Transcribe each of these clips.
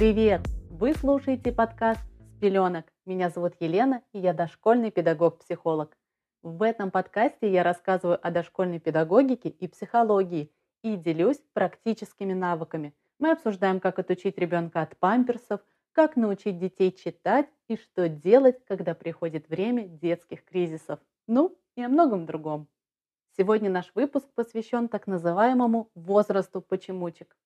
Привет! Вы слушаете подкаст «С пеленок». Меня зовут Елена, и я дошкольный педагог-психолог. В этом подкасте я рассказываю о дошкольной педагогике и психологии и делюсь практическими навыками. Мы обсуждаем, как отучить ребенка от памперсов, как научить детей читать и что делать, когда приходит время детских кризисов. Ну и о многом другом. Сегодня наш выпуск посвящен так называемому возрасту почемучек.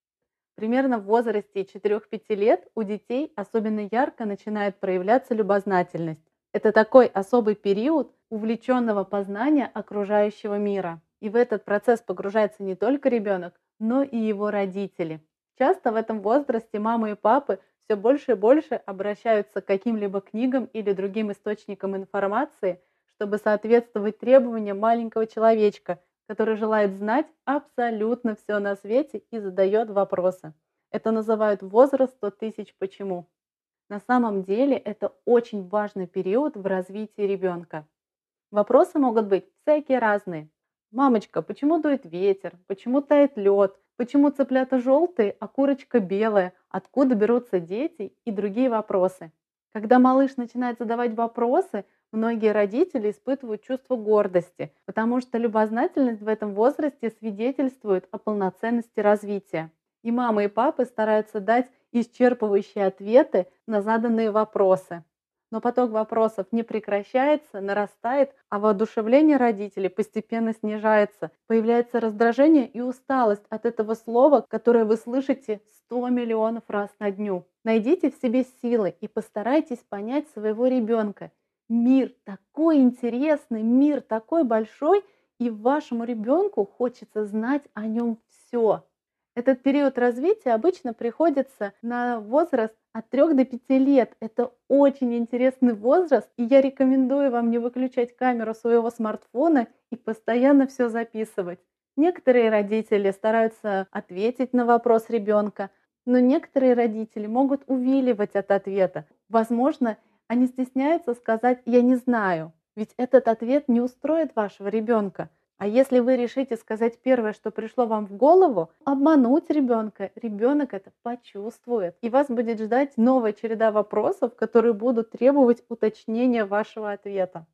Примерно в возрасте 4-5 лет у детей особенно ярко начинает проявляться любознательность. Это такой особый период увлеченного познания окружающего мира. И в этот процесс погружается не только ребенок, но и его родители. Часто в этом возрасте мамы и папы все больше и больше обращаются к каким-либо книгам или другим источникам информации, чтобы соответствовать требованиям маленького человечка, который желает знать абсолютно все на свете и задает вопросы. Это называют возраст 100 тысяч почему. На самом деле это очень важный период в развитии ребенка. Вопросы могут быть всякие разные. Мамочка, почему дует ветер? Почему тает лед? Почему цыплята желтые, а курочка белая? Откуда берутся дети? И другие вопросы. Когда малыш начинает задавать вопросы, многие родители испытывают чувство гордости, потому что любознательность в этом возрасте свидетельствует о полноценности развития. И мамы и папы стараются дать исчерпывающие ответы на заданные вопросы. Но поток вопросов не прекращается, нарастает, а воодушевление родителей постепенно снижается. Появляется раздражение и усталость от этого слова, которое вы слышите 100 миллионов раз на дню. Найдите в себе силы и постарайтесь понять своего ребенка. Мир такой интересный, мир такой большой, и вашему ребенку хочется знать о нем все. Этот период развития обычно приходится на возраст от 3 до 5 лет. Это очень интересный возраст, и я рекомендую вам не выключать камеру своего смартфона и постоянно все записывать. Некоторые родители стараются ответить на вопрос ребенка, но некоторые родители могут увиливать от ответа. Возможно, они стесняются сказать «я не знаю», ведь этот ответ не устроит вашего ребенка. А если вы решите сказать первое, что пришло вам в голову, обмануть ребенка, ребенок это почувствует. И вас будет ждать новая череда вопросов, которые будут требовать уточнения вашего ответа.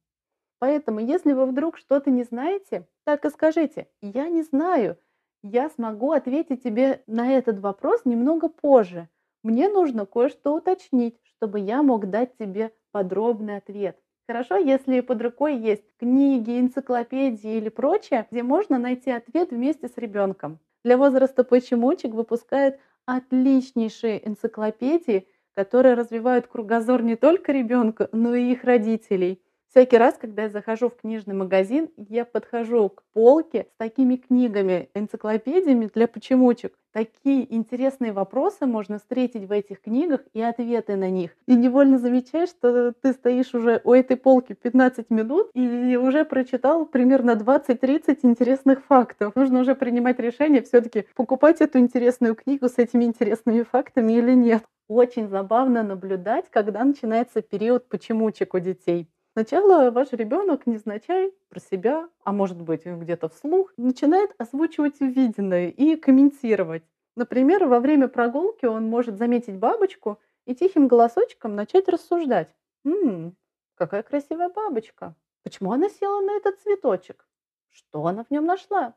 Поэтому, если вы вдруг что-то не знаете, так и скажите, я не знаю, я смогу ответить тебе на этот вопрос немного позже. Мне нужно кое-что уточнить, чтобы я мог дать тебе подробный ответ. Хорошо, если под рукой есть книги, энциклопедии или прочее, где можно найти ответ вместе с ребенком. Для возраста почемучек выпускают отличнейшие энциклопедии, которые развивают кругозор не только ребенка, но и их родителей. Всякий раз, когда я захожу в книжный магазин, я подхожу к полке с такими книгами, энциклопедиями для почемучек. Такие интересные вопросы можно встретить в этих книгах и ответы на них. И невольно замечаешь, что ты стоишь уже у этой полки 15 минут и уже прочитал примерно 20-30 интересных фактов. Нужно уже принимать решение все-таки покупать эту интересную книгу с этими интересными фактами или нет. Очень забавно наблюдать, когда начинается период почемучек у детей. Сначала ваш ребенок незначай про себя, а может быть где-то вслух, начинает озвучивать увиденное и комментировать. Например, во время прогулки он может заметить бабочку и тихим голосочком начать рассуждать. «Ммм, какая красивая бабочка! Почему она села на этот цветочек? Что она в нем нашла?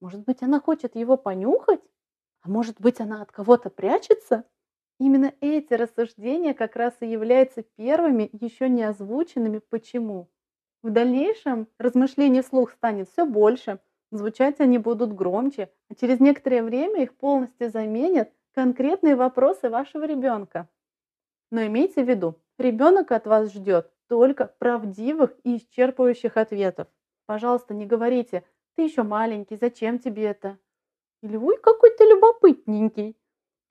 Может быть, она хочет его понюхать? А может быть, она от кого-то прячется?» Именно эти рассуждения как раз и являются первыми, еще не озвученными «почему». В дальнейшем размышление вслух станет все больше, звучать они будут громче, а через некоторое время их полностью заменят конкретные вопросы вашего ребенка. Но имейте в виду, ребенок от вас ждет только правдивых и исчерпывающих ответов. Пожалуйста, не говорите «ты еще маленький, зачем тебе это?» Или «ой, какой ты любопытненький».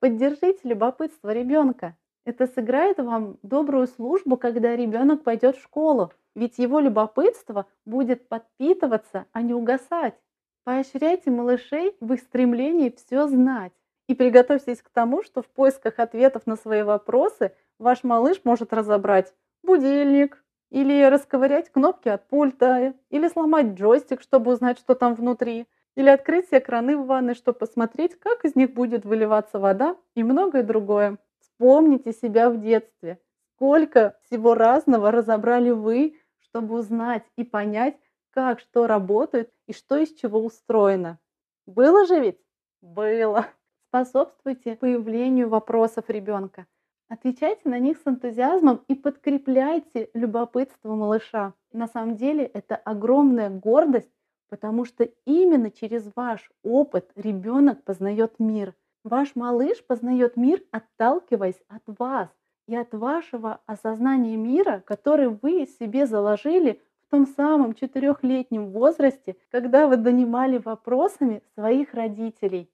Поддержите любопытство ребенка. Это сыграет вам добрую службу, когда ребенок пойдет в школу, ведь его любопытство будет подпитываться, а не угасать. Поощряйте малышей в их стремлении все знать. И приготовьтесь к тому, что в поисках ответов на свои вопросы ваш малыш может разобрать будильник, или расковырять кнопки от пульта, или сломать джойстик, чтобы узнать, что там внутри, или открыть все краны в ванной, чтобы посмотреть, как из них будет выливаться вода и многое другое. Вспомните себя в детстве. Сколько всего разного разобрали вы, чтобы узнать и понять, как что работает и что из чего устроено. Было же ведь? Было. Способствуйте появлению вопросов ребенка. Отвечайте на них с энтузиазмом и подкрепляйте любопытство малыша. На самом деле это огромная гордость, потому что именно через ваш опыт ребенок познает мир. Ваш малыш познает мир, отталкиваясь от вас и от вашего осознания мира, который вы себе заложили в том самом четырехлетнем возрасте, когда вы донимали вопросами своих родителей.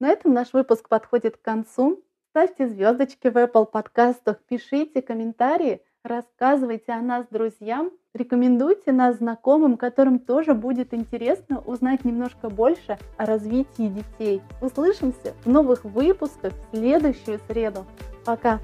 На этом наш выпуск подходит к концу. Ставьте звездочки в Apple подкастах, пишите комментарии, рассказывайте о нас друзьям, рекомендуйте нас знакомым, которым тоже будет интересно узнать немножко больше о развитии детей. Услышимся в новых выпусках в следующую среду. Пока!